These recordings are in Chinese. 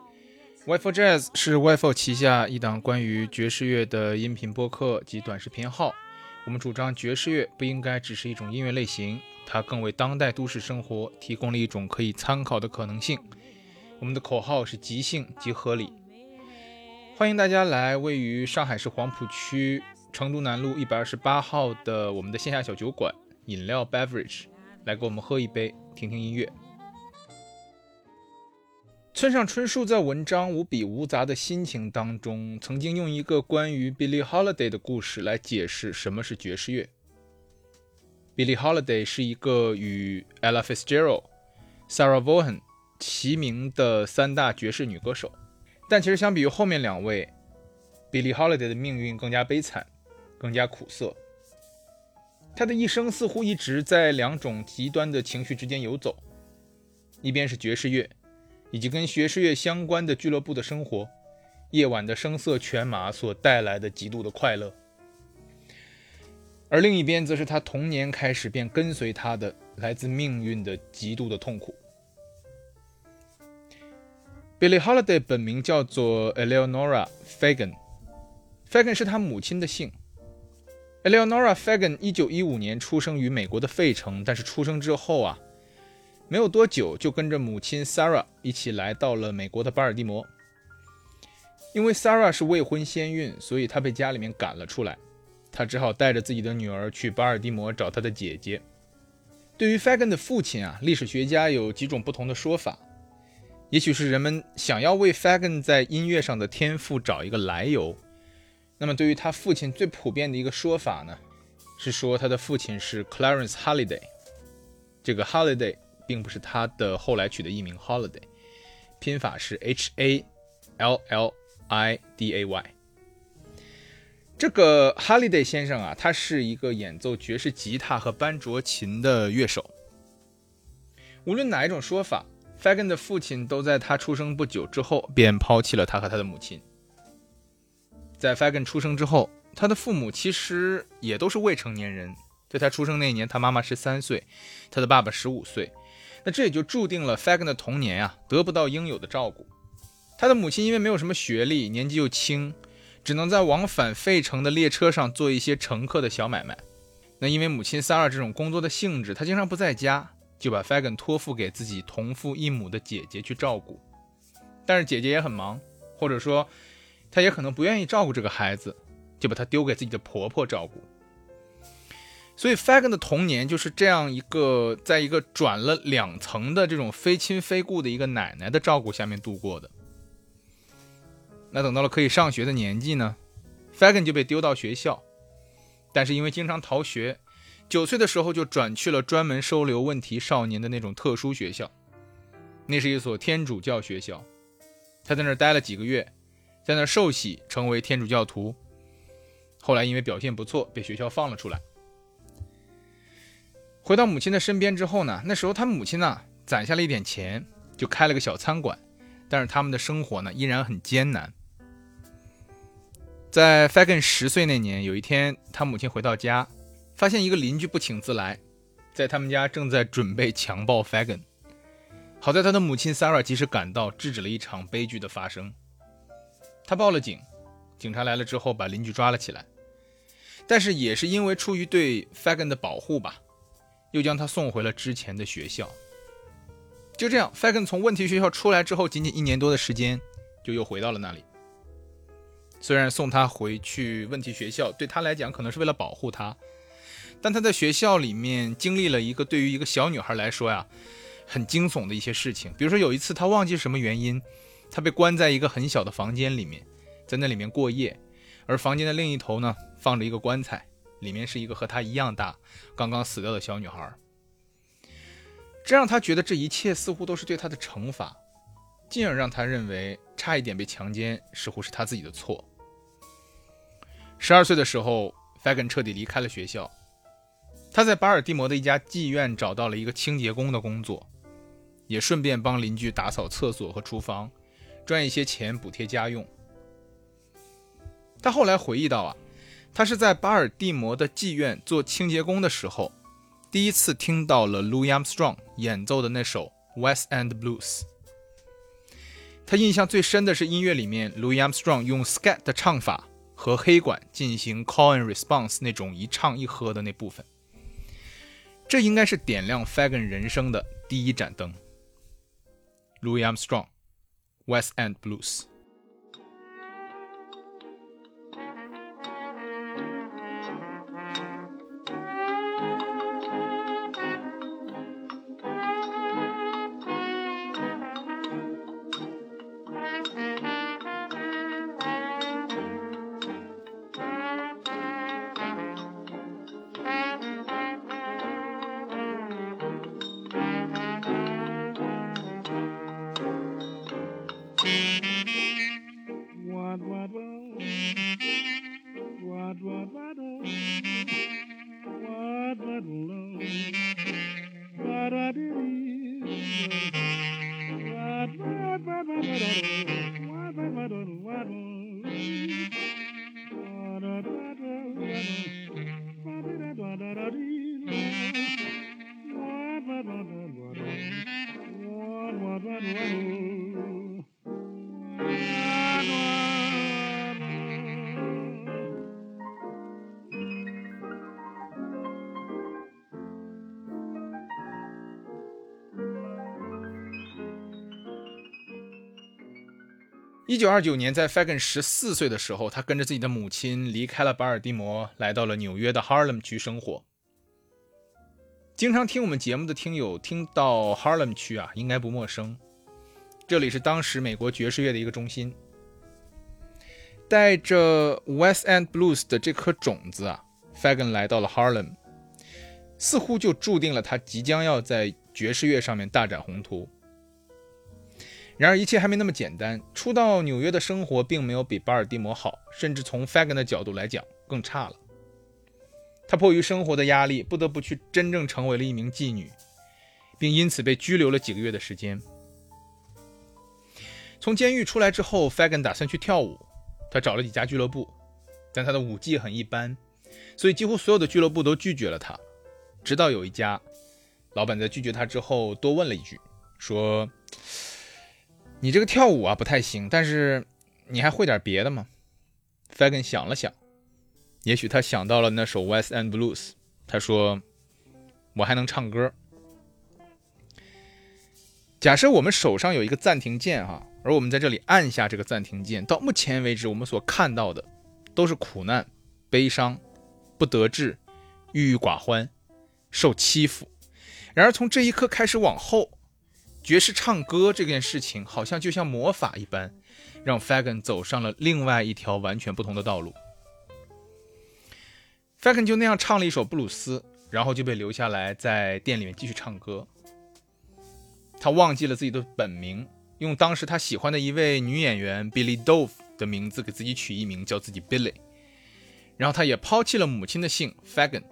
Wi-Fi Jazz 是 Wi-Fi 旗下一档关于爵士乐的音频播客及短视频号。我们主张爵士乐不应该只是一种音乐类型，它更为当代都市生活提供了一种可以参考的可能性。我们的口号是即兴即合理。欢迎大家来位于上海市黄浦区成都南路一百二十八号的我们的线下小酒馆饮料 Beverage 来给我们喝一杯，听听音乐。村上春树在文章无比无杂的心情当中，曾经用一个关于 Billie Holiday 的故事来解释什么是爵士乐。Billie Holiday 是一个与 Ella Fitzgerald、Sarah Vaughan 齐名的三大爵士女歌手，但其实相比于后面两位，Billie Holiday 的命运更加悲惨，更加苦涩。她的一生似乎一直在两种极端的情绪之间游走，一边是爵士乐。以及跟爵士乐相关的俱乐部的生活，夜晚的声色犬马所带来的极度的快乐，而另一边则是他童年开始便跟随他的来自命运的极度的痛苦。Billie Holiday 本名叫做 Eleonora Fagan，Fagan 是他母亲的姓。Eleonora Fagan 一九一五年出生于美国的费城，但是出生之后啊。没有多久，就跟着母亲 Sarah 一起来到了美国的巴尔的摩。因为 Sarah 是未婚先孕，所以她被家里面赶了出来。她只好带着自己的女儿去巴尔的摩找她的姐姐。对于 Fagan 的父亲啊，历史学家有几种不同的说法。也许是人们想要为 Fagan 在音乐上的天赋找一个来由。那么，对于他父亲最普遍的一个说法呢，是说他的父亲是 Clarence Holiday。这个 Holiday。并不是他的后来取的艺名 Holiday，拼法是 H A L L I D A Y。这个 Holiday 先生啊，他是一个演奏爵士吉他和班卓琴的乐手。无论哪一种说法，Fagan 的父亲都在他出生不久之后便抛弃了他和他的母亲。在 Fagan 出生之后，他的父母其实也都是未成年人。在他出生那一年，他妈妈十三岁，他的爸爸十五岁。那这也就注定了 Fagan 的童年啊得不到应有的照顾。他的母亲因为没有什么学历，年纪又轻，只能在往返费城的列车上做一些乘客的小买卖。那因为母亲 Sarah 这种工作的性质，她经常不在家，就把 Fagan 托付给自己同父异母的姐姐去照顾。但是姐姐也很忙，或者说她也可能不愿意照顾这个孩子，就把他丢给自己的婆婆照顾。所以，Fagan 的童年就是这样一个，在一个转了两层的这种非亲非故的一个奶奶的照顾下面度过的。那等到了可以上学的年纪呢，Fagan 就被丢到学校，但是因为经常逃学，九岁的时候就转去了专门收留问题少年的那种特殊学校。那是一所天主教学校，他在那儿待了几个月，在那儿受洗成为天主教徒。后来因为表现不错，被学校放了出来。回到母亲的身边之后呢，那时候他母亲呢攒下了一点钱，就开了个小餐馆，但是他们的生活呢依然很艰难。在 Fagan 十岁那年，有一天他母亲回到家，发现一个邻居不请自来，在他们家正在准备强暴 Fagan。好在他的母亲 Sarah 及时赶到，制止了一场悲剧的发生。他报了警，警察来了之后把邻居抓了起来，但是也是因为出于对 Fagan 的保护吧。又将他送回了之前的学校。就这样，Fagan 从问题学校出来之后，仅仅一年多的时间，就又回到了那里。虽然送他回去问题学校对他来讲可能是为了保护他，但他在学校里面经历了一个对于一个小女孩来说呀，很惊悚的一些事情。比如说有一次，他忘记什么原因，他被关在一个很小的房间里面，在那里面过夜，而房间的另一头呢，放着一个棺材。里面是一个和他一样大、刚刚死掉的小女孩，这让他觉得这一切似乎都是对他的惩罚，进而让他认为差一点被强奸，似乎是他自己的错。十二岁的时候，Fagan 彻底离开了学校。他在巴尔的摩的一家妓院找到了一个清洁工的工作，也顺便帮邻居打扫厕所和厨房，赚一些钱补贴家用。他后来回忆到啊，他是在巴尔的摩的妓院做清洁工的时候，第一次听到了 Louis Armstrong 演奏的那首《West End Blues》。他印象最深的是音乐里面 Louis Armstrong 用 scat 的唱法和黑管进行 call and response 那种一唱一和的那部分。这应该是点亮 Fagan 人生的第一盏灯。Louis Armstrong，《West End Blues》。一九二九年，在 Fagan 十四岁的时候，他跟着自己的母亲离开了巴尔的摩，来到了纽约的 Harlem 区生活。经常听我们节目的听友听到 Harlem 区啊，应该不陌生。这里是当时美国爵士乐的一个中心。带着 West End Blues 的这颗种子啊，Fagan 来到了 Harlem，似乎就注定了他即将要在爵士乐上面大展宏图。然而，一切还没那么简单。初到纽约的生活并没有比巴尔的摩好，甚至从 Fagan 的角度来讲更差了。他迫于生活的压力，不得不去真正成为了一名妓女，并因此被拘留了几个月的时间。从监狱出来之后，Fagan 打算去跳舞，他找了几家俱乐部，但他的舞技很一般，所以几乎所有的俱乐部都拒绝了他。直到有一家，老板在拒绝他之后多问了一句，说。你这个跳舞啊不太行，但是你还会点别的吗？Fagan 想了想，也许他想到了那首 West End Blues。他说：“我还能唱歌。”假设我们手上有一个暂停键哈，而我们在这里按下这个暂停键，到目前为止我们所看到的都是苦难、悲伤、不得志、郁郁寡欢、受欺负。然而从这一刻开始往后，爵士唱歌这件事情，好像就像魔法一般，让 Fagan 走上了另外一条完全不同的道路。Fagan 就那样唱了一首布鲁斯，然后就被留下来在店里面继续唱歌。他忘记了自己的本名，用当时他喜欢的一位女演员 Billy Dove 的名字给自己取一名，叫自己 Billy。然后他也抛弃了母亲的姓 Fagan，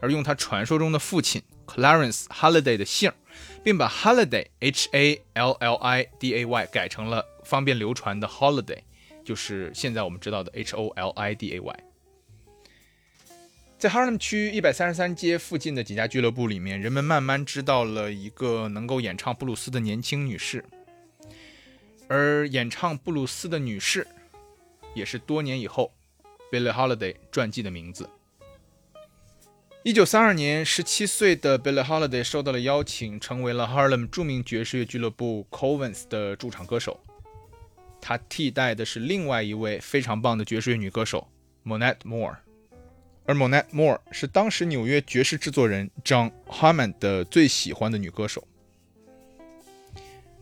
而用他传说中的父亲 Clarence Holiday 的姓儿。并把 holiday h a l l i d a y 改成了方便流传的 holiday，就是现在我们知道的 h o l i d a y。在 Harlem 区一百三十三街附近的几家俱乐部里面，人们慢慢知道了一个能够演唱布鲁斯的年轻女士，而演唱布鲁斯的女士，也是多年以后 Billie Holiday 传记的名字。一九三二年，十七岁的 Billie Holiday 受到了邀请，成为了 Harlem 著名爵士乐俱乐部 Covens 的驻场歌手。他替代的是另外一位非常棒的爵士乐女歌手 Monette Moore，而 Monette Moore 是当时纽约爵士制作人 John Hammond 的最喜欢的女歌手。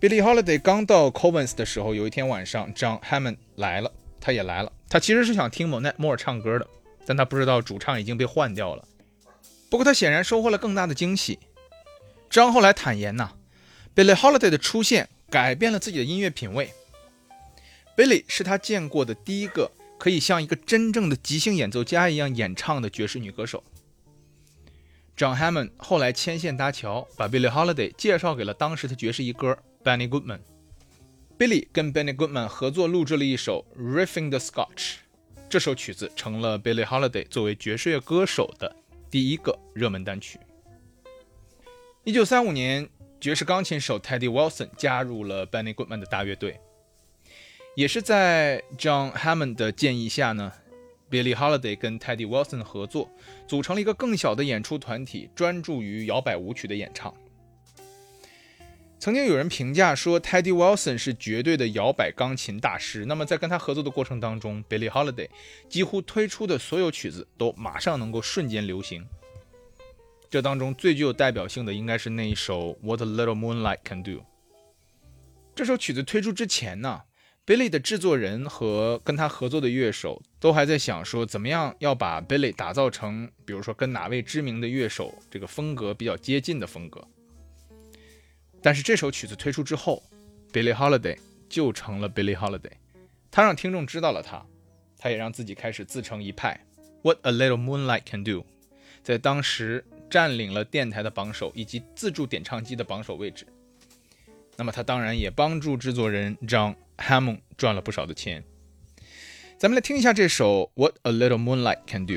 Billie Holiday 刚到 Covens 的时候，有一天晚上，John Hammond 来了，他也来了。他其实是想听 Monette Moore 唱歌的，但他不知道主唱已经被换掉了。不过他显然收获了更大的惊喜。张后来坦言呐，Billie Holiday 的出现改变了自己的音乐品味。Billy 是他见过的第一个可以像一个真正的即兴演奏家一样演唱的爵士女歌手。John Hammond 后来牵线搭桥，把 Billie Holiday 介绍给了当时的爵士一哥 Benny Goodman。Billy 跟 Benny Goodman 合作录制了一首《Riffing the Scotch》，这首曲子成了 Billie Holiday 作为爵士乐歌手的第一个热门单曲。一九三五年，爵士钢琴手 Teddy Wilson 加入了 Benny Goodman 的大乐队。也是在 John Hammond 的建议下呢，Billie Holiday 跟 Teddy Wilson 合作，组成了一个更小的演出团体，专注于摇摆舞曲的演唱。曾经有人评价说，Teddy Wilson 是绝对的摇摆钢琴大师。那么在跟他合作的过程当中，Billie Holiday 几乎推出的所有曲子都马上能够瞬间流行。这当中最具有代表性的应该是那一首《What a Little Moonlight Can Do》。这首曲子推出之前呢？Billy 的制作人和跟他合作的乐手都还在想说，怎么样要把 Billy 打造成，比如说跟哪位知名的乐手这个风格比较接近的风格。但是这首曲子推出之后，Billy Holiday 就成了 Billy Holiday，他让听众知道了他，他也让自己开始自成一派。What a little moonlight can do，在当时占领了电台的榜首以及自助点唱机的榜首位置。那么他当然也帮助制作人张。Hammond 赚了不少的钱，咱们来听一下这首《What a Little Moonlight Can Do》。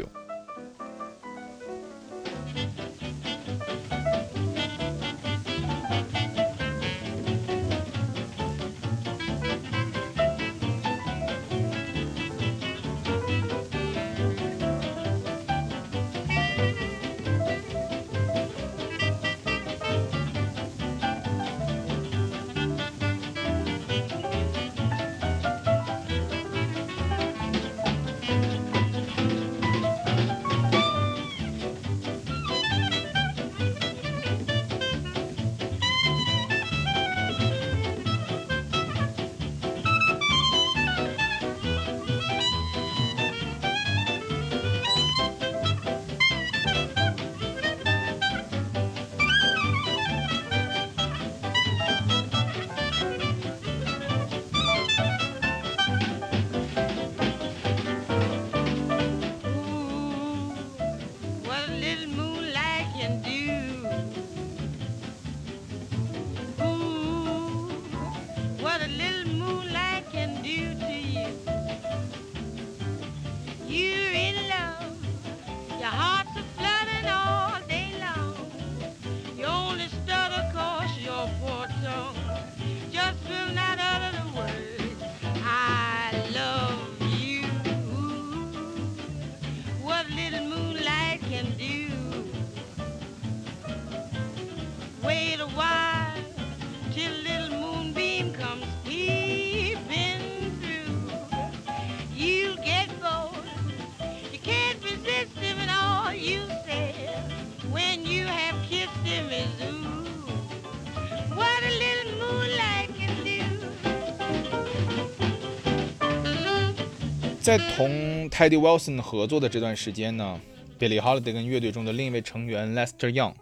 在同 Teddy Wilson 合作的这段时间呢，Billie Holiday 跟乐队中的另一位成员 Lester Young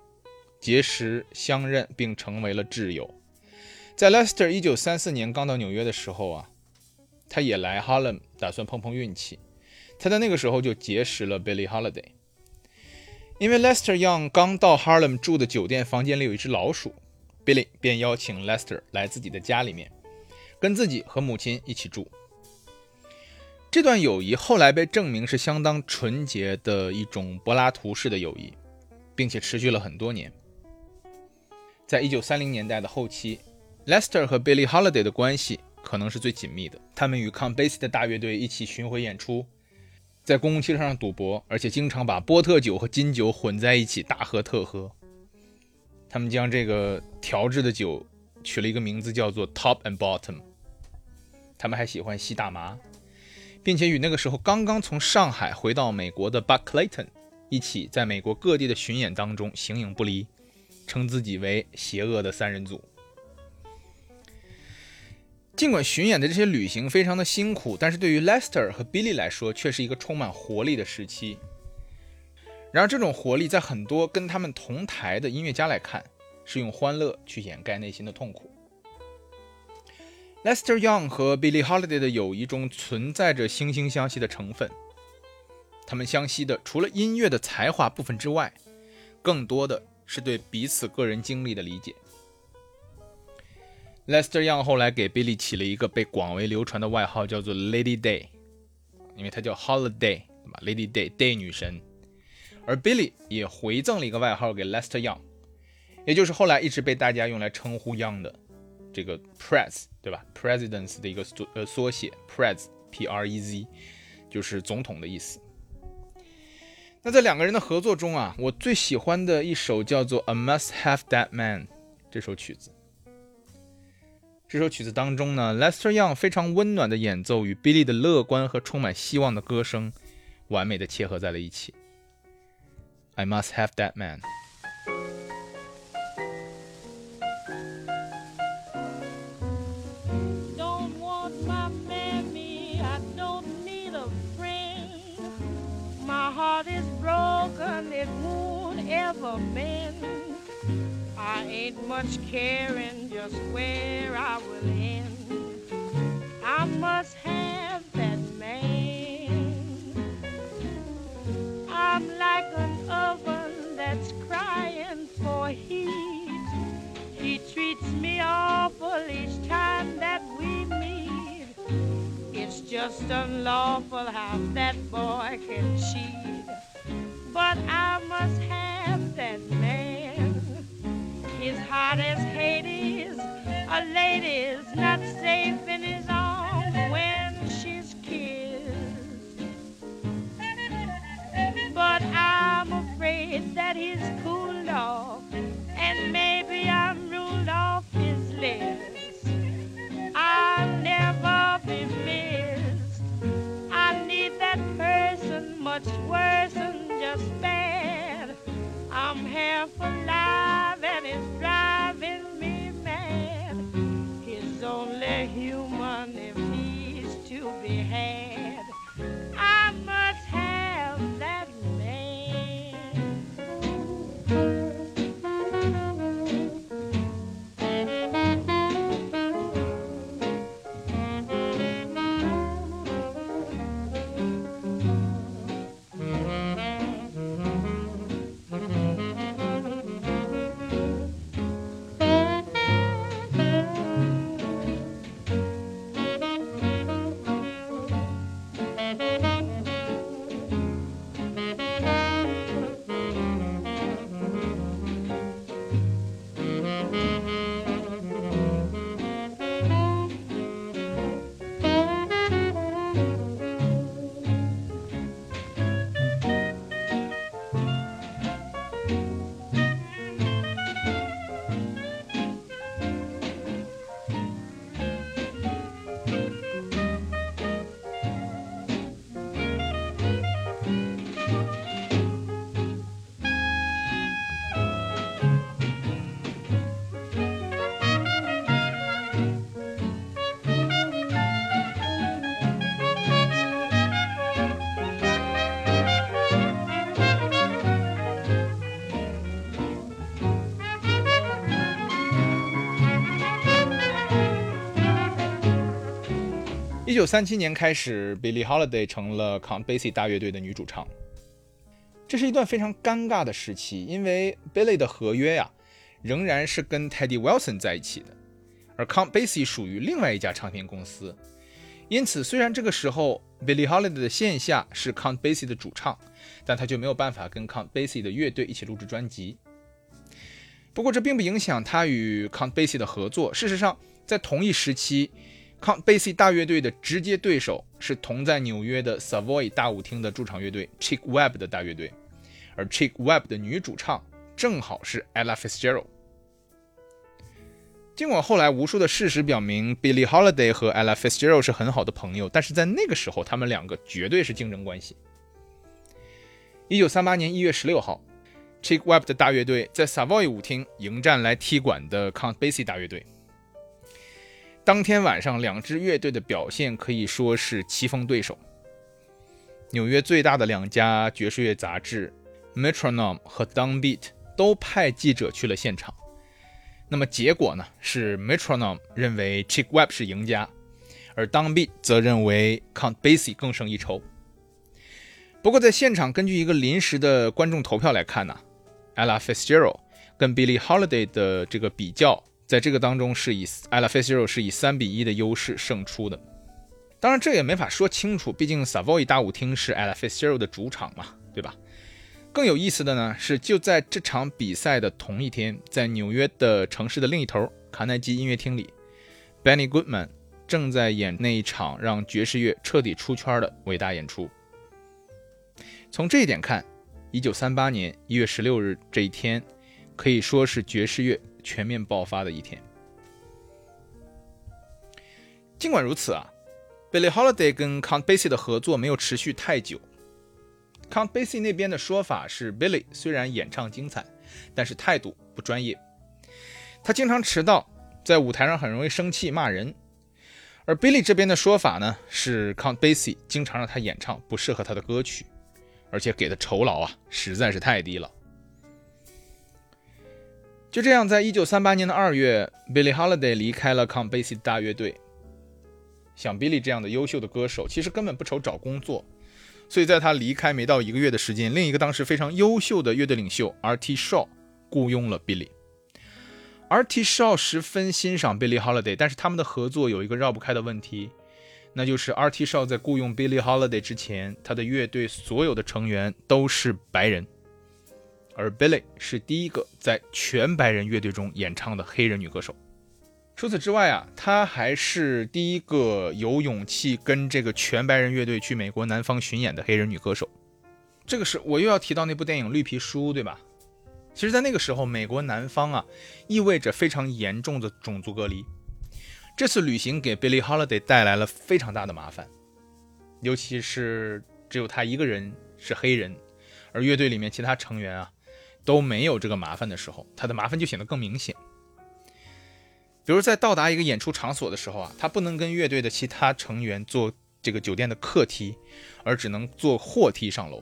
结识相认，并成为了挚友。在 Lester 1934年刚到纽约的时候啊，他也来 Harlem 打算碰碰运气。他在那个时候就结识了 Billie Holiday。因为 Lester Young 刚到 Harlem 住的酒店房间里有一只老鼠，Billie 便邀请 Lester 来自己的家里面，跟自己和母亲一起住。这段友谊后来被证明是相当纯洁的一种柏拉图式的友谊，并且持续了很多年。在一九三零年代的后期，Lester 和 Billie Holiday 的关系可能是最紧密的。他们与 Count Basie 的大乐队一起巡回演出，在公共汽车上赌博，而且经常把波特酒和金酒混在一起大喝特喝。他们将这个调制的酒取了一个名字，叫做 Top and Bottom。他们还喜欢吸大麻。并且与那个时候刚刚从上海回到美国的 Buck Clayton 一起，在美国各地的巡演当中形影不离，称自己为“邪恶的三人组”。尽管巡演的这些旅行非常的辛苦，但是对于 Lester 和 Billy 来说，却是一个充满活力的时期。然而，这种活力在很多跟他们同台的音乐家来看，是用欢乐去掩盖内心的痛苦。Lester Young 和 Billie Holiday 的友谊中存在着惺惺相惜的成分。他们相惜的除了音乐的才华部分之外，更多的是对彼此个人经历的理解。Lester Young 后来给 Billie 起了一个被广为流传的外号，叫做 Lady Day，因为她叫 Holiday，对吧？Lady Day，Day 女神。而 Billie 也回赠了一个外号给 Lester Young，也就是后来一直被大家用来称呼 Young 的。这个 pres 对吧？presidents 的一个缩呃缩写，pres，p r e z，就是总统的意思。那在两个人的合作中啊，我最喜欢的一首叫做《I Must Have That Man》这首曲子。这首曲子当中呢，Lester Young 非常温暖的演奏与 Billy 的乐观和充满希望的歌声，完美的切合在了一起。I must have that man。Ever mend. I ain't much caring just where I will end. I must have that man. I'm like an oven that's crying for heat. He treats me awful each time that we meet. Just unlawful how that boy can cheat. But I must have that man. His heart is Hades, a lady's not safe 九三七年开始，Billie Holiday 成了 Count Basie 大乐队的女主唱。这是一段非常尴尬的时期，因为 Billie 的合约呀，仍然是跟 Teddy Wilson 在一起的，而 Count Basie 属于另外一家唱片公司。因此，虽然这个时候 Billie Holiday 的线下是 Count Basie 的主唱，但他就没有办法跟 Count Basie 的乐队一起录制专辑。不过，这并不影响他与 Count Basie 的合作。事实上，在同一时期，Count Basie 大乐队的直接对手是同在纽约的 Savoy 大舞厅的驻场乐队 Chick Webb 的大乐队，而 Chick Webb 的女主唱正好是 Ella Fitzgerald。尽管后来无数的事实表明 Billie Holiday 和 Ella Fitzgerald 是很好的朋友，但是在那个时候，他们两个绝对是竞争关系。一九三八年一月十六号，Chick Webb 的大乐队在 Savoy 舞厅迎战来踢馆的 Count Basie 大乐队。当天晚上，两支乐队的表现可以说是棋逢对手。纽约最大的两家爵士乐杂志《Metronome》和《Downbeat》都派记者去了现场。那么结果呢？是 Metronome 认为 Chick Webb 是赢家，而 Don Beat 则认为 Count Basie 更胜一筹。不过在现场，根据一个临时的观众投票来看呢，Ella Fitzgerald 跟 Billie Holiday 的这个比较，在这个当中是以 Ella Fitzgerald 是以三比一的优势胜出的。当然这也没法说清楚，毕竟 Savoy 大舞厅是 Ella Fitzgerald 的主场嘛，对吧？更有意思的呢是，就在这场比赛的同一天，在纽约的城市的另一头，卡耐基音乐厅里，Benny Goodman 正在演那一场让爵士乐彻底出圈的伟大演出。从这一点看，1938年1月16日这一天，可以说是爵士乐全面爆发的一天。尽管如此啊，Billie Holiday 跟 Count Basie 的合作没有持续太久。Count Basie 那边的说法是，Billy 虽然演唱精彩，但是态度不专业。他经常迟到，在舞台上很容易生气骂人。而 Billy 这边的说法呢，是 Count Basie 经常让他演唱不适合他的歌曲，而且给的酬劳啊实在是太低了。就这样，在一九三八年的二月，Billy Holiday 离开了 Count Basie 大乐队。像 Billy 这样的优秀的歌手，其实根本不愁找工作。所以，在他离开没到一个月的时间，另一个当时非常优秀的乐队领袖 R.T. Shaw 雇佣了 Billy。R.T. Shaw 十分欣赏 Billy Holiday，但是他们的合作有一个绕不开的问题，那就是 R.T. Shaw 在雇佣 Billy Holiday 之前，他的乐队所有的成员都是白人，而 Billy 是第一个在全白人乐队中演唱的黑人女歌手。除此之外啊，她还是第一个有勇气跟这个全白人乐队去美国南方巡演的黑人女歌手。这个是我又要提到那部电影《绿皮书》，对吧？其实，在那个时候，美国南方啊，意味着非常严重的种族隔离。这次旅行给 Billie Holiday 带来了非常大的麻烦，尤其是只有他一个人是黑人，而乐队里面其他成员啊都没有这个麻烦的时候，他的麻烦就显得更明显。比如在到达一个演出场所的时候啊，他不能跟乐队的其他成员坐这个酒店的客梯，而只能坐货梯上楼。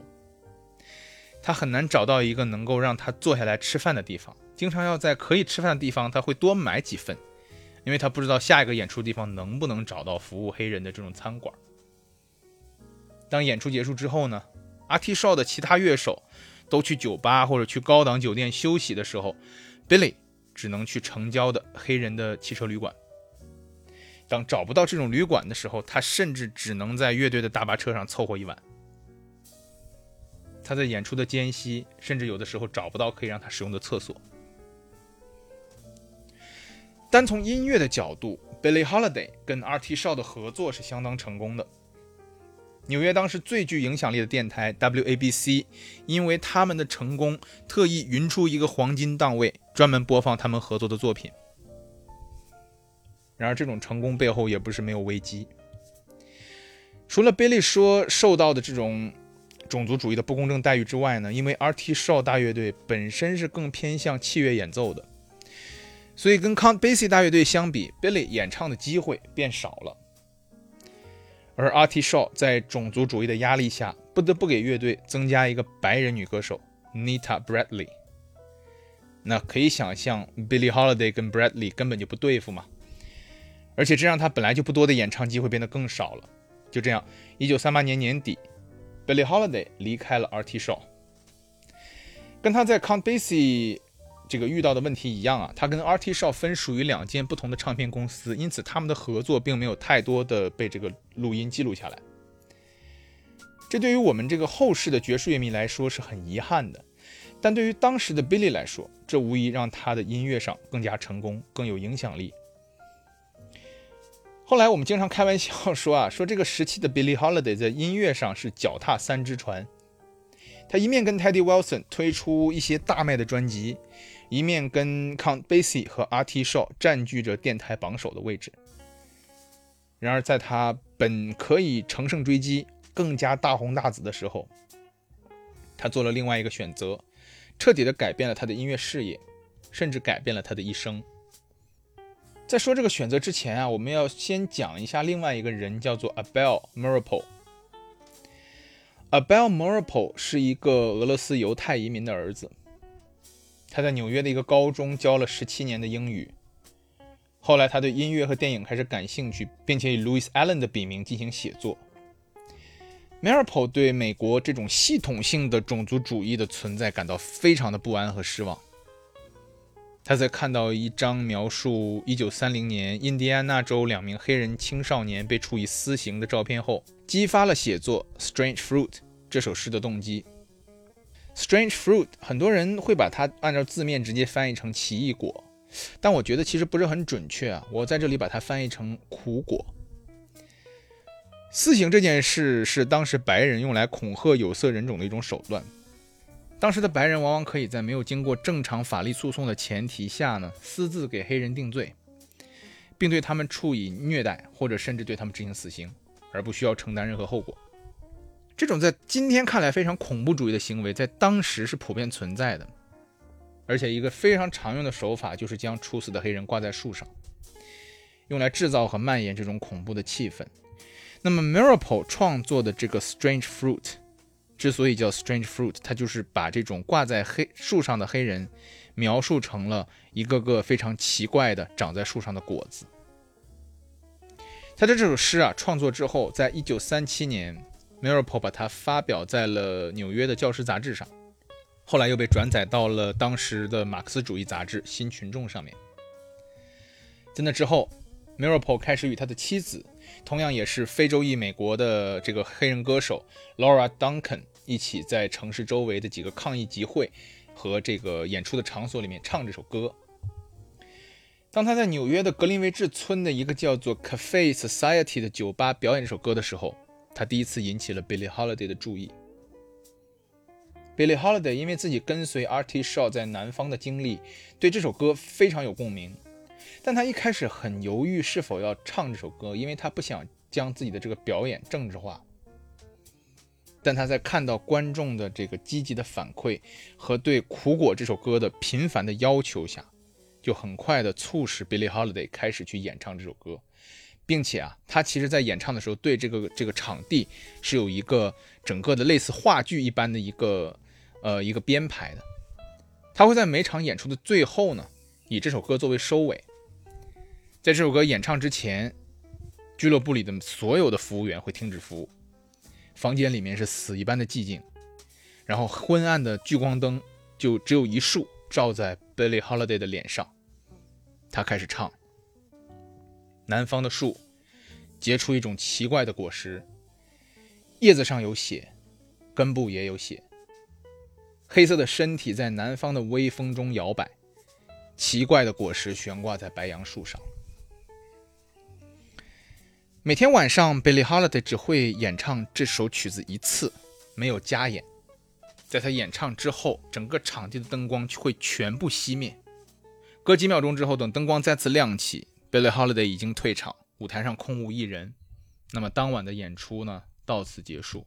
他很难找到一个能够让他坐下来吃饭的地方，经常要在可以吃饭的地方他会多买几份，因为他不知道下一个演出地方能不能找到服务黑人的这种餐馆。当演出结束之后呢，阿 T 少的其他乐手都去酒吧或者去高档酒店休息的时候，Billy。只能去城郊的黑人的汽车旅馆。当找不到这种旅馆的时候，他甚至只能在乐队的大巴车上凑合一晚。他在演出的间隙，甚至有的时候找不到可以让他使用的厕所。单从音乐的角度，Billy Holiday 跟 R.T. Shaw 的合作是相当成功的。纽约当时最具影响力的电台 WABC，因为他们的成功，特意匀出一个黄金档位，专门播放他们合作的作品。然而，这种成功背后也不是没有危机。除了 Billy 说受到的这种种族主义的不公正待遇之外呢，因为 R.T. Shaw 大乐队本身是更偏向器乐演奏的，所以跟 Count Basie 大乐队相比，Billy 演唱的机会变少了。而 R.T. Shaw 在种族主义的压力下，不得不给乐队增加一个白人女歌手 Nita Bradley。那可以想象，Billie Holiday 跟 Bradley 根本就不对付嘛。而且这让他本来就不多的演唱机会变得更少了。就这样，1938年年底，Billie Holiday 离开了 R.T. Shaw，跟他在 Count Basie。这个遇到的问题一样啊，他跟 R.T. Shaw 分属于两间不同的唱片公司，因此他们的合作并没有太多的被这个录音记录下来。这对于我们这个后世的爵士乐迷来说是很遗憾的，但对于当时的 Billy 来说，这无疑让他的音乐上更加成功，更有影响力。后来我们经常开玩笑说啊，说这个时期的 Billy Holiday 在音乐上是脚踏三只船，他一面跟 Teddy Wilson 推出一些大卖的专辑。一面跟 Count Basie 和 R.T. Shaw 占据着电台榜首的位置。然而，在他本可以乘胜追击、更加大红大紫的时候，他做了另外一个选择，彻底的改变了他的音乐事业，甚至改变了他的一生。在说这个选择之前啊，我们要先讲一下另外一个人，叫做 Abel m u r a p o Abel m u r a p o 是一个俄罗斯犹太移民的儿子。他在纽约的一个高中教了十七年的英语。后来，他对音乐和电影开始感兴趣，并且以 Louis Allen 的笔名进行写作。Marple 对美国这种系统性的种族主义的存在感到非常的不安和失望。他在看到一张描述1930年印第安纳州两名黑人青少年被处以私刑的照片后，激发了写作《Strange Fruit》这首诗的动机。Strange Fruit，很多人会把它按照字面直接翻译成奇异果。但我觉得其实不是很准确啊，我在这里把它翻译成苦果。私刑这件事是当时白人用来恐吓有色人种的一种手段。当时的白人往往可以在没有经过正常法律诉讼的前提下呢，私自给黑人定罪，并对他们处以虐待，或者甚至对他们执行死刑，而不需要承担任何后果。这种在今天看来非常恐怖主义的行为，在当时是普遍存在的。而且，一个非常常用的手法就是将处死的黑人挂在树上，用来制造和蔓延这种恐怖的气氛。那么，Marple 创作的这个 Strange Fruit 之所以叫 Strange Fruit，它就是把这种挂在黑树上的黑人描述成了一个个非常奇怪的长在树上的果子。他的这首诗啊，创作之后，在一九三七年，Marple 把它发表在了纽约的教师杂志上。后来又被转载到了当时的马克思主义杂志《新群众》上面。在那之后，Marple 开始与他的妻子，同样也是非洲裔美国的这个黑人歌手 Laura Duncan 一起在城市周围的几个抗议集会和这个演出的场所里面唱这首歌。当他在纽约的格林威治村的一个叫做 Cafe Society 的酒吧表演这首歌的时候，他第一次引起了 Billie Holiday 的注意。Billie Holiday 因为自己跟随 R.T. Shaw 在南方的经历，对这首歌非常有共鸣。但他一开始很犹豫是否要唱这首歌，因为他不想将自己的这个表演政治化。但他在看到观众的这个积极的反馈和对《苦果》这首歌的频繁的要求下，就很快的促使 Billie Holiday 开始去演唱这首歌，并且啊，他其实在演唱的时候对这个这个场地是有一个整个的类似话剧一般的一个。呃，一个编排的，他会在每场演出的最后呢，以这首歌作为收尾。在这首歌演唱之前，俱乐部里的所有的服务员会停止服务，房间里面是死一般的寂静，然后昏暗的聚光灯就只有一束照在 Billie Holiday 的脸上。他开始唱：南方的树结出一种奇怪的果实，叶子上有血，根部也有血。黑色的身体在南方的微风中摇摆，奇怪的果实悬挂在白杨树上。每天晚上，Billie Holiday 只会演唱这首曲子一次，没有加演。在他演唱之后，整个场地的灯光会全部熄灭。隔几秒钟之后，等灯光再次亮起，Billie Holiday 已经退场，舞台上空无一人。那么当晚的演出呢，到此结束。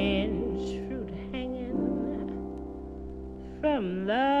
love.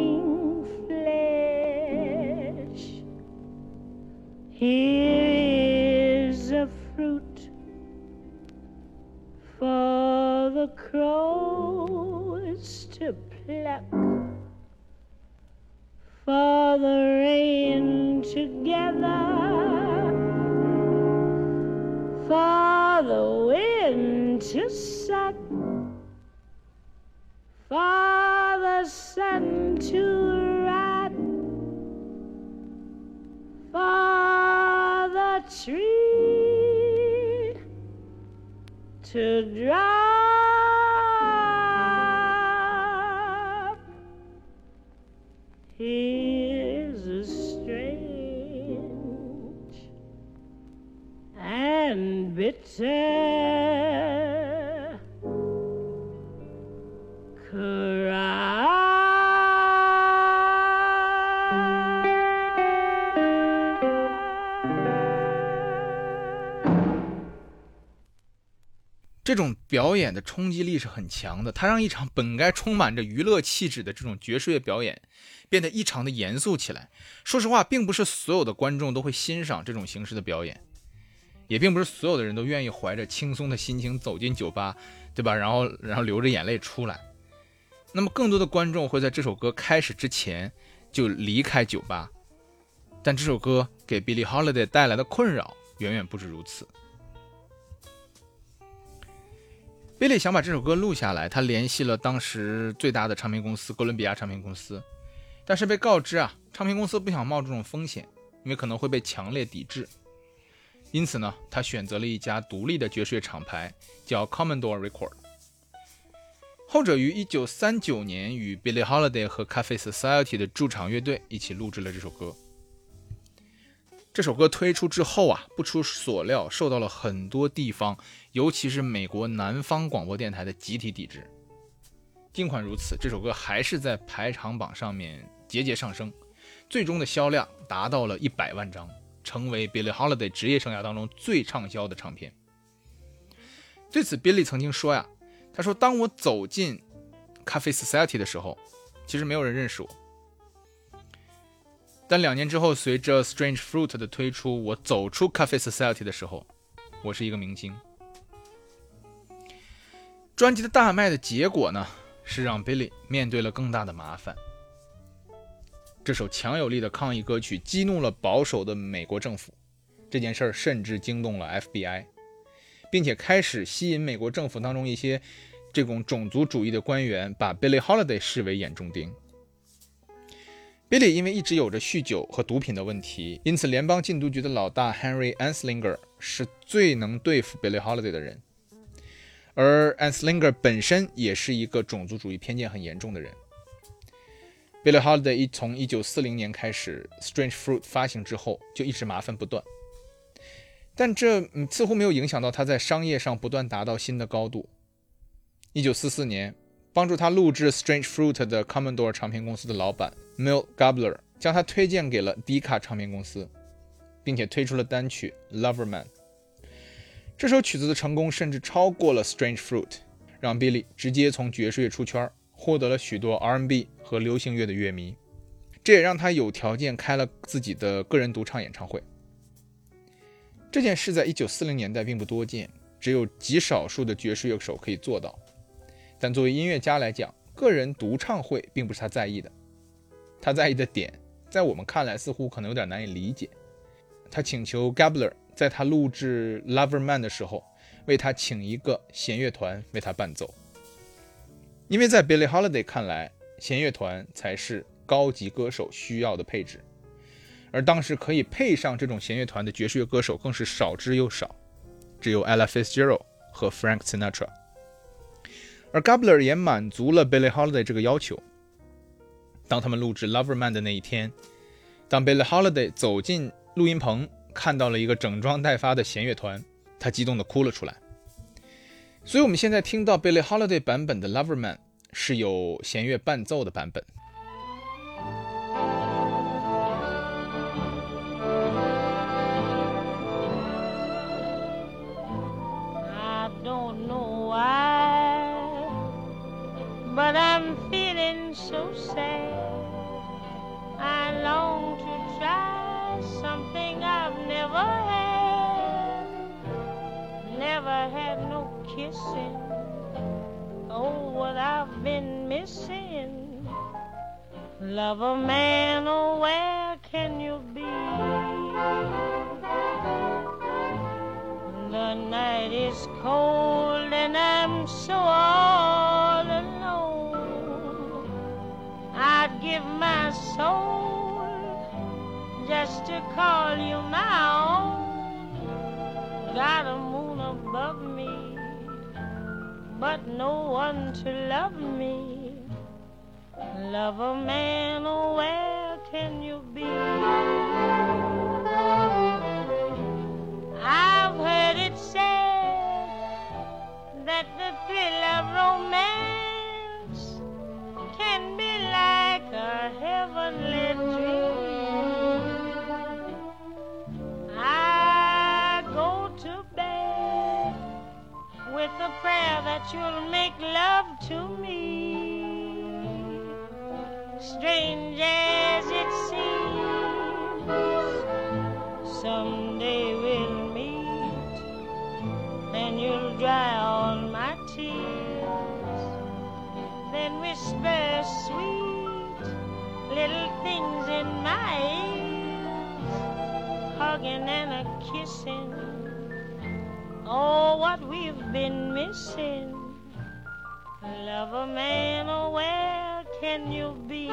the crows to pluck, for the rain to gather, for the wind to suck, for the sun to rot, for the tree to drop. 这种表演的冲击力是很强的，它让一场本该充满着娱乐气质的这种爵士乐表演变得异常的严肃起来。说实话，并不是所有的观众都会欣赏这种形式的表演，也并不是所有的人都愿意怀着轻松的心情走进酒吧，对吧？然后，然后流着眼泪出来。那么，更多的观众会在这首歌开始之前就离开酒吧，但这首歌给 Billie Holiday 带来的困扰远远不止如此。Billy 想把这首歌录下来，他联系了当时最大的唱片公司哥伦比亚唱片公司，但是被告知啊，唱片公司不想冒这种风险，因为可能会被强烈抵制。因此呢，他选择了一家独立的爵士乐厂牌，叫 Commodore Record。后者于1939年与 Billie Holiday 和 Cafe Society 的驻场乐队一起录制了这首歌。这首歌推出之后啊，不出所料，受到了很多地方，尤其是美国南方广播电台的集体抵制。尽管如此，这首歌还是在排行榜上面节节上升，最终的销量达到了一百万张，成为 Billie Holiday 职业生涯当中最畅销的唱片。对此，Billie 曾经说呀：“他说，当我走进 Cafe Society 的时候，其实没有人认识我。”但两年之后，随着 Strange Fruit 的推出，我走出 Cafe Society 的时候，我是一个明星。专辑的大卖的结果呢，是让 Billy 面对了更大的麻烦。这首强有力的抗议歌曲激怒了保守的美国政府，这件事儿甚至惊动了 FBI，并且开始吸引美国政府当中一些这种种族主义的官员，把 Billie Holiday 视为眼中钉。Billy 因为一直有着酗酒和毒品的问题，因此联邦禁毒局的老大 Henry Anslinger 是最能对付 Billie Holiday 的人。而 Anslinger 本身也是一个种族主义偏见很严重的人。Billie Holiday 一从1940年开始，Strange Fruit 发行之后，就一直麻烦不断。但这嗯似乎没有影响到他在商业上不断达到新的高度。1944年。帮助他录制《Strange Fruit》的 Commodore 唱片公司的老板 Milt Gabler 将他推荐给了 Decca 唱片公司，并且推出了单曲《Lover Man》。这首曲子的成功甚至超过了《Strange Fruit》，让 Billy 直接从爵士乐出圈，获得了许多 R&B 和流行乐的乐迷。这也让他有条件开了自己的个人独唱演唱会。这件事在1940年代并不多见，只有极少数的爵士乐手可以做到。但作为音乐家来讲，个人独唱会并不是他在意的。他在意的点，在我们看来似乎可能有点难以理解。他请求 Gabler 在他录制《Lover Man》的时候，为他请一个弦乐团为他伴奏，因为在 Billie Holiday 看来，弦乐团才是高级歌手需要的配置。而当时可以配上这种弦乐团的爵士乐歌手更是少之又少，只有 Ella Fitzgerald 和 Frank Sinatra。而 Gabler 也满足了 Billie Holiday 这个要求。当他们录制《Lover Man》的那一天，当 Billie Holiday 走进录音棚，看到了一个整装待发的弦乐团，他激动地哭了出来。所以，我们现在听到 Billie Holiday 版本的《Lover Man》，是有弦乐伴奏的版本。I don't know why, but I'm feeling so sad. I long to try something I've never had. Never had no kissing. Oh, what I've been missing. Love Lover man, oh, where can you be? The night is cold and I'm so all alone. I'd give my soul just to call you my own. Got a but no one to love me. Love a man, oh, where can you be? I've heard it said that the thrill of romance that you'll make love to me. Strange as it seems, someday we'll meet and you'll dry all my tears. Then whisper sweet little things in my ears, hugging and a kissing. Oh, what we've been missing. Love a man, oh, where can you be?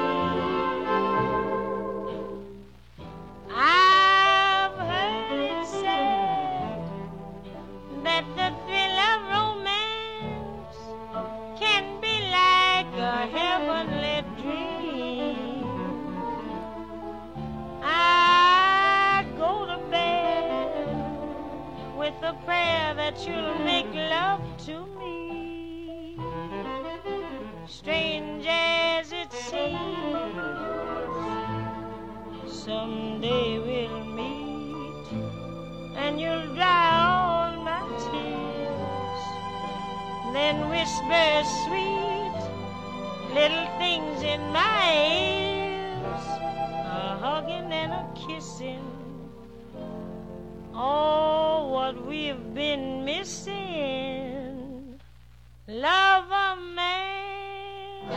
A prayer that you'll make love to me. Strange as it seems, someday we'll meet and you'll dry all my tears. Then whisper sweet little things in my ears, a hugging and a kissing. Oh, what we've been missing. Love a man.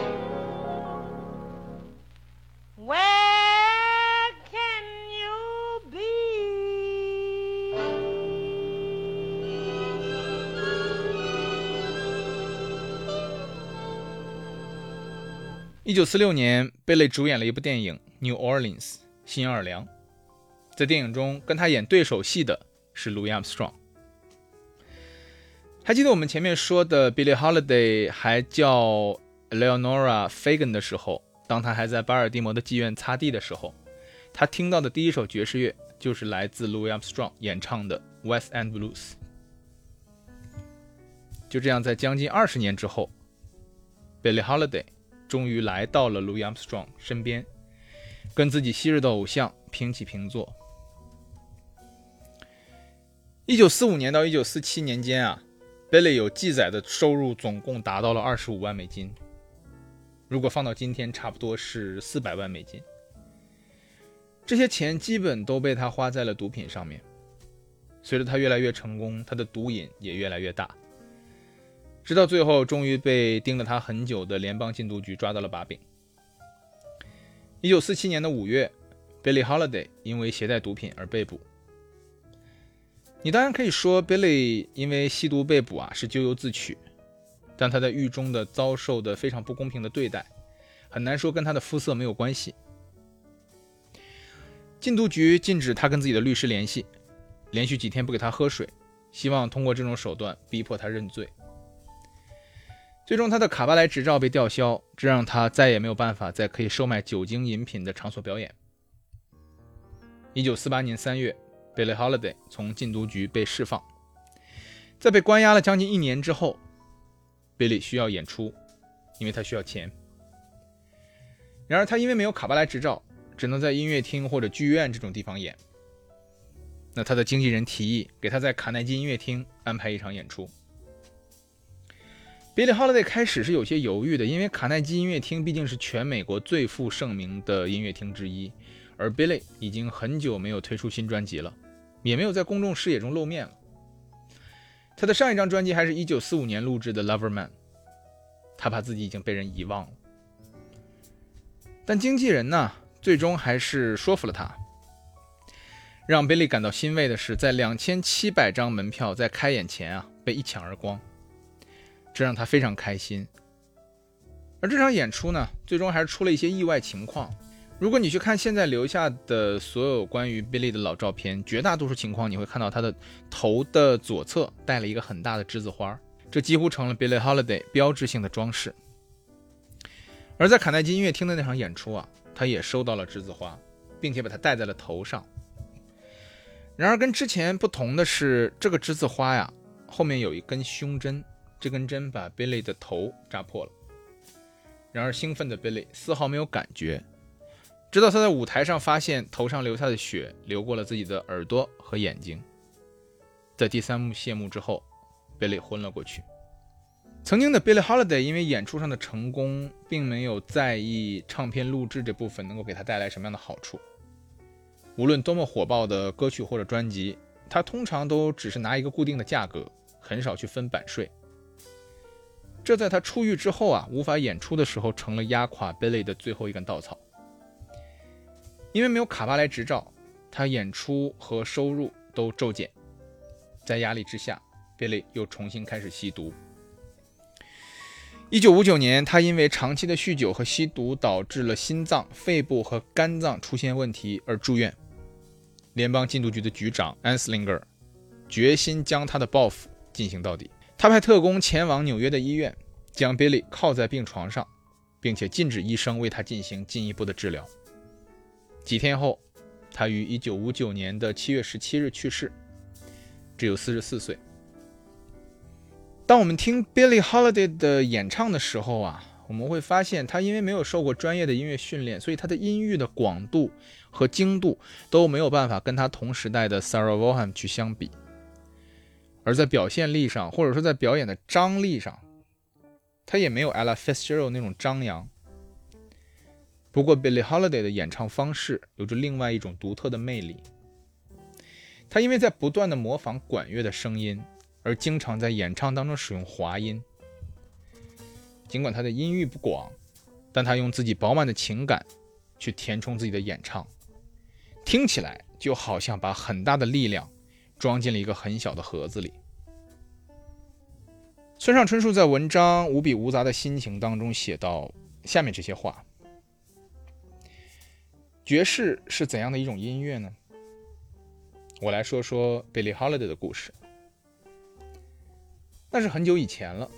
Where can you be? 一九四六年，贝雷主演了一部电影《New Orleans》新奥尔良。在电影中，跟他演对手戏的是 Louis Armstrong。还记得我们前面说的 Billie Holiday 还叫 Leonora Fagan 的时候，当他还在巴尔的摩的妓院擦地的时候，他听到的第一首爵士乐就是来自 Louis Armstrong 演唱的《West End Blues》。就这样，在将近二十年之后，Billie Holiday 终于来到了 Louis Armstrong 身边，跟自己昔日的偶像平起平坐。一九四五年到一九四七年间啊，Billy 有记载的收入总共达到了二十五万美金，如果放到今天，差不多是四百万美金。这些钱基本都被他花在了毒品上面。随着他越来越成功，他的毒瘾也越来越大，直到最后，终于被盯了他很久的联邦禁毒局抓到了把柄。一九四七年的五月，Billy Holiday 因为携带毒品而被捕。你当然可以说，Billy 因为吸毒被捕啊是咎由自取，但他在狱中的遭受的非常不公平的对待，很难说跟他的肤色没有关系。禁毒局禁止他跟自己的律师联系，连续几天不给他喝水，希望通过这种手段逼迫他认罪。最终，他的卡巴莱执照被吊销，这让他再也没有办法在可以售卖酒精饮品的场所表演。一九四八年三月，Billie Holiday 从禁毒局被释放，在被关押了将近一年之后，Billie 需要演出，因为他需要钱。然而他因为没有卡巴莱执照，只能在音乐厅或者剧院这种地方演。那他的经纪人提议给他在卡耐基音乐厅安排一场演出。Billie Holiday 开始是有些犹豫的，因为卡耐基音乐厅毕竟是全美国最负盛名的音乐厅之一，而 Billie 已经很久没有推出新专辑了，也没有在公众视野中露面了。他的上一张专辑还是一九四五年录制的《Lover Man》，他怕自己已经被人遗忘了。但经纪人呢，最终还是说服了他。让 Billy 感到欣慰的是，在两千七百张门票在开演前啊被一抢而光，这让他非常开心。而这场演出呢，最终还是出了一些意外情况。如果你去看现在留下的所有关于 Billy 的老照片，绝大多数情况你会看到他的头的左侧戴了一个很大的栀子花，这几乎成了 Billy Holiday 标志性的装饰。而在卡耐基音乐厅的那场演出啊，他也收到了栀子花，并且把它戴在了头上。然而，跟之前不同的是，这个栀子花呀，后面有一根胸针，这根针把 Billy 的头扎破了。然而，兴奋的 Billy 丝毫没有感觉，直到他在舞台上发现头上留下的血流过了自己的耳朵和眼睛。在第三幕谢幕之后，Billy 昏了过去。曾经的 Billy Holiday 因为演出上的成功，并没有在意唱片录制这部分能够给他带来什么样的好处。无论多么火爆的歌曲或者专辑，他通常都只是拿一个固定的价格，很少去分版税。这在他出狱之后啊，无法演出的时候，成了压垮 Billy 的最后一根稻草。因为没有卡巴莱执照，他演出和收入都骤减。在压力之下，Billy 又重新开始吸毒。一九五九年，他因为长期的酗酒和吸毒，导致了心脏、肺部和肝脏出现问题而住院。联邦禁毒局的局长 Anslinger 决心将他的报复进行到底。他派特工前往纽约的医院，将 Billy 靠在病床上，并且禁止医生为他进行进一步的治疗。几天后，他于1959年的7月17日去世，只有44岁。当我们听 Billy Holiday 的演唱的时候啊。我们会发现，他因为没有受过专业的音乐训练，所以他的音域的广度和精度都没有办法跟他同时代的 Sarah Vaughan 去相比。而在表现力上，或者说在表演的张力上，他也没有 Ella Fitzgerald 那种张扬。不过，Billie Holiday 的演唱方式有着另外一种独特的魅力。他因为在不断的模仿管乐的声音，而经常在演唱当中使用滑音。尽管他的音域不广，但他用自己饱满的情感去填充自己的演唱，听起来就好像把很大的力量装进了一个很小的盒子里。村上春树在文章《无比无杂的心情》当中写到下面这些话：爵士是怎样的一种音乐呢？我来说说 Billie Holiday 的故事。那是很久以前了。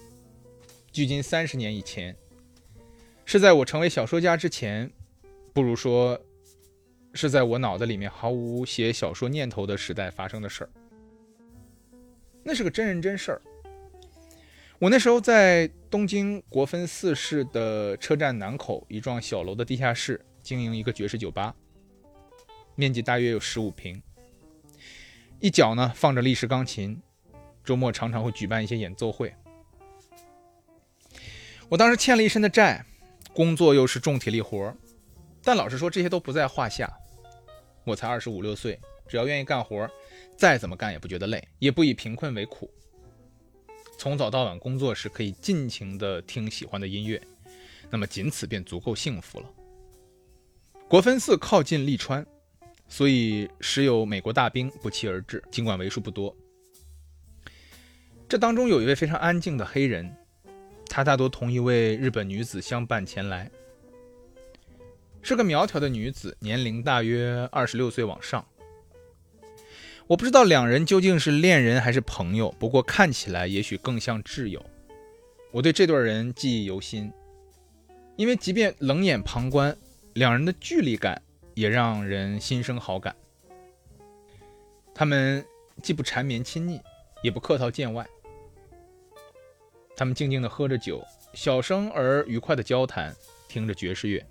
距今三十年以前，是在我成为小说家之前，不如说，是在我脑子里面毫无写小说念头的时代发生的事儿。那是个真人真事儿。我那时候在东京国分寺市的车站南口一幢小楼的地下室经营一个爵士酒吧，面积大约有十五平，一角呢放着立式钢琴，周末常常会举办一些演奏会。我当时欠了一身的债，工作又是重体力活儿但老实说，这些都不在话下。我才二十五六岁，只要愿意干活，再怎么干也不觉得累，也不以贫困为苦。从早到晚工作时，可以尽情地听喜欢的音乐，那么仅此便足够幸福了。国分寺靠近利川，所以时有美国大兵不期而至，尽管为数不多。这当中有一位非常安静的黑人。他大多同一位日本女子相伴前来，是个苗条的女子，年龄大约二十六岁往上。我不知道两人究竟是恋人还是朋友，不过看起来也许更像挚友。我对这对人记忆犹新，因为即便冷眼旁观，两人的距离感也让人心生好感。他们既不缠绵亲昵，也不客套见外。他们静静地喝着酒，小声而愉快地交谈，听着爵士乐。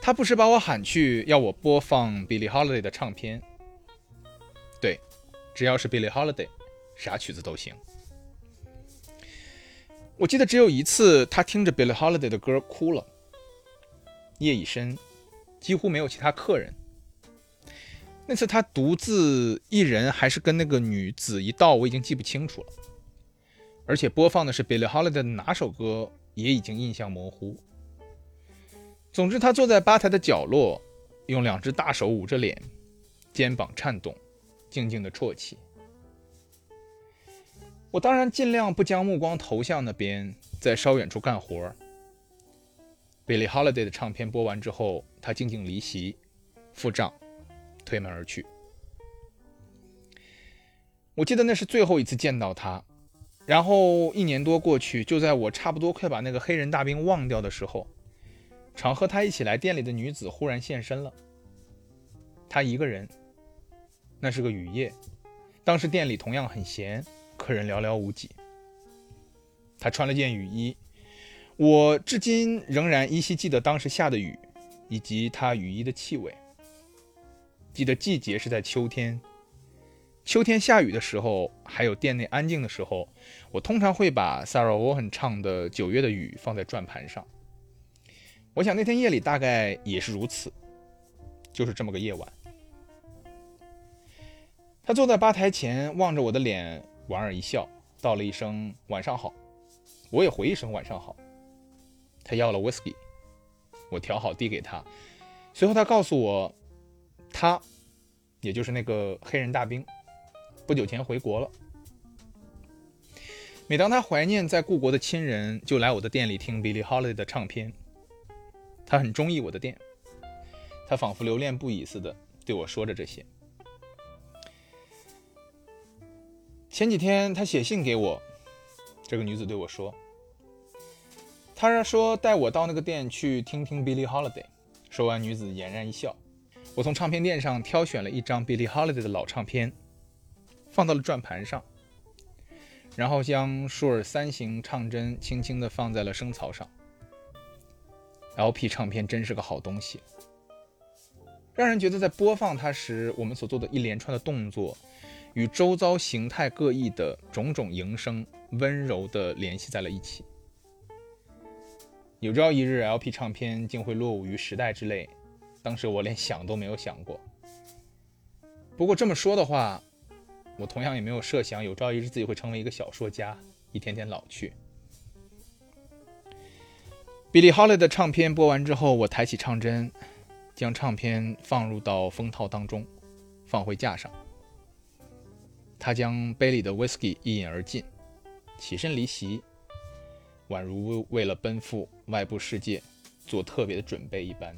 他不时把我喊去，要我播放 Billie Holiday 的唱片。对，只要是 Billie Holiday，啥曲子都行。我记得只有一次，他听着 Billie Holiday 的歌哭了。夜已深，几乎没有其他客人。那次他独自一人，还是跟那个女子一道，我已经记不清楚了。而且播放的是 Billie Holiday 的哪首歌，也已经印象模糊。总之，他坐在吧台的角落，用两只大手捂着脸，肩膀颤动，静静的啜泣。我当然尽量不将目光投向那边，在稍远处干活。Billie Holiday 的唱片播完之后，他静静离席，付账。推门而去。我记得那是最后一次见到他，然后一年多过去，就在我差不多快把那个黑人大兵忘掉的时候，常和他一起来店里的女子忽然现身了。他一个人，那是个雨夜，当时店里同样很闲，客人寥寥无几。他穿了件雨衣，我至今仍然依稀记得当时下的雨，以及他雨衣的气味。记得季节是在秋天，秋天下雨的时候，还有店内安静的时候，我通常会把 Sarah Vaughan 唱的《九月的雨》放在转盘上。我想那天夜里大概也是如此，就是这么个夜晚。他坐在吧台前，望着我的脸，莞尔一笑，道了一声“晚上好”，我也回一声“晚上好”。他要了 whisky，我调好递给他，随后他告诉我。他，也就是那个黑人大兵，不久前回国了。每当他怀念在故国的亲人，就来我的店里听 Billie Holiday 的唱片。他很中意我的店，他仿佛留恋不已似的对我说着这些。前几天他写信给我，这个女子对我说：“他说带我到那个店去听听 Billie Holiday。”说完，女子俨然一笑。我从唱片店上挑选了一张 Billie Holiday 的老唱片，放到了转盘上，然后将舒尔三型唱针轻轻地放在了声槽上。LP 唱片真是个好东西，让人觉得在播放它时，我们所做的一连串的动作，与周遭形态各异的种种营生温柔地联系在了一起。有朝一日，LP 唱片竟会落伍于时代之类。当时我连想都没有想过。不过这么说的话，我同样也没有设想有朝一日自己会成为一个小说家，一天天老去。Billy Holiday 的唱片播完之后，我抬起唱针，将唱片放入到封套当中，放回架上。他将杯里的 whisky 一饮而尽，起身离席，宛如为了奔赴外部世界做特别的准备一般。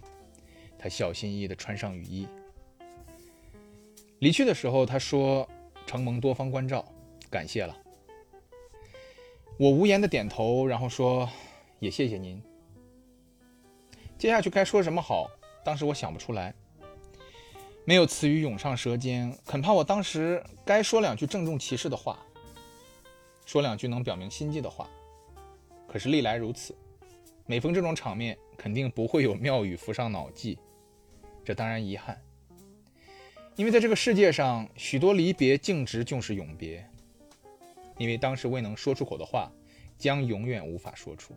他小心翼翼地穿上雨衣，离去的时候，他说：“承蒙多方关照，感谢了。”我无言的点头，然后说：“也谢谢您。”接下去该说什么好？当时我想不出来，没有词语涌上舌尖，很怕我当时该说两句郑重其事的话，说两句能表明心迹的话。可是历来如此，每逢这种场面，肯定不会有妙语浮上脑际。这当然遗憾，因为在这个世界上，许多离别径直就是永别。因为当时未能说出口的话，将永远无法说出。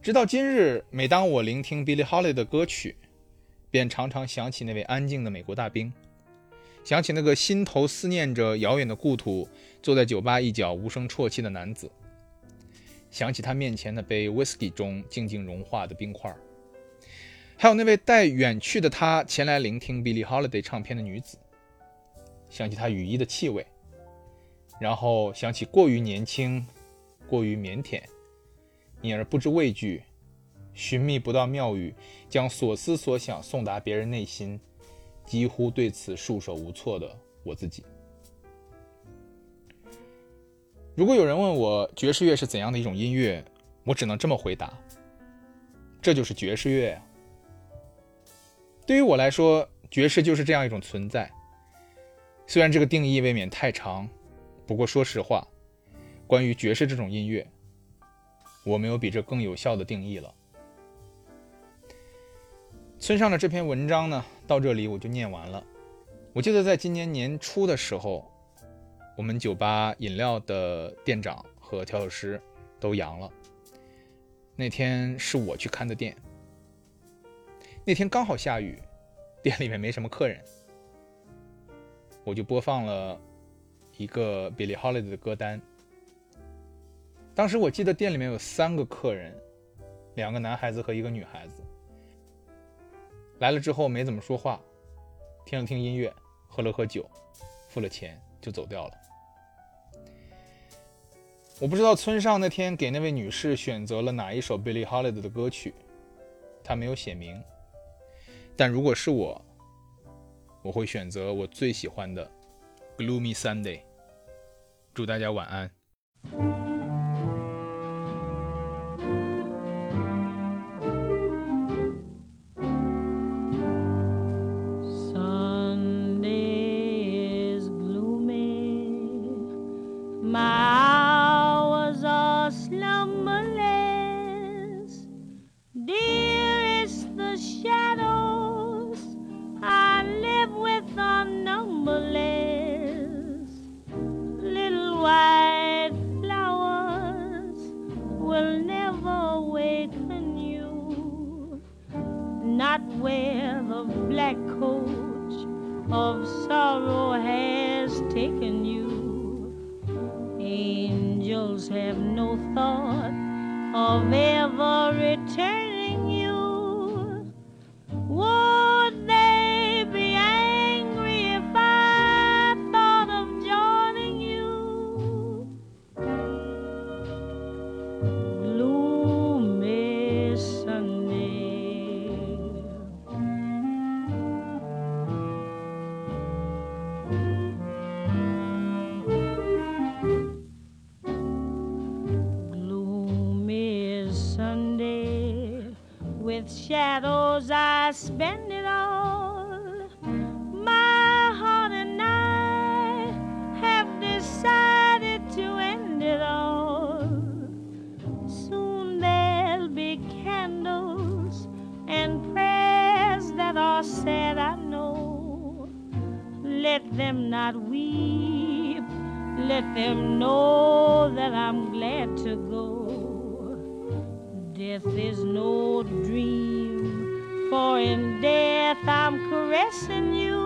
直到今日，每当我聆听 Billie Holiday 的歌曲，便常常想起那位安静的美国大兵，想起那个心头思念着遥远的故土，坐在酒吧一角无声啜泣的男子，想起他面前那杯 whisky 中静静融化的冰块。还有那位带远去的他前来聆听 Billie Holiday 唱片的女子，想起她雨衣的气味，然后想起过于年轻、过于腼腆，因而不知畏惧、寻觅不到妙语，将所思所想送达别人内心，几乎对此束手无措的我自己。如果有人问我爵士乐是怎样的一种音乐，我只能这么回答：这就是爵士乐。对于我来说，爵士就是这样一种存在。虽然这个定义未免太长，不过说实话，关于爵士这种音乐，我没有比这更有效的定义了。村上的这篇文章呢，到这里我就念完了。我记得在今年年初的时候，我们酒吧饮料的店长和调酒师都阳了。那天是我去看的店，那天刚好下雨，店里面没什么客人，我就播放了一个 Billie Holiday 的歌单。当时我记得店里面有三个客人，两个男孩子和一个女孩子。来了之后没怎么说话，听了听音乐，喝了喝酒，付了钱就走掉了。我不知道村上那天给那位女士选择了哪一首 Billie Holiday 的歌曲，他没有写明。但如果是我，我会选择我最喜欢的《Gloomy Sunday》。祝大家晚安。Let them not weep. Let them know that I'm glad to go. Death is no dream, for in death I'm caressing you.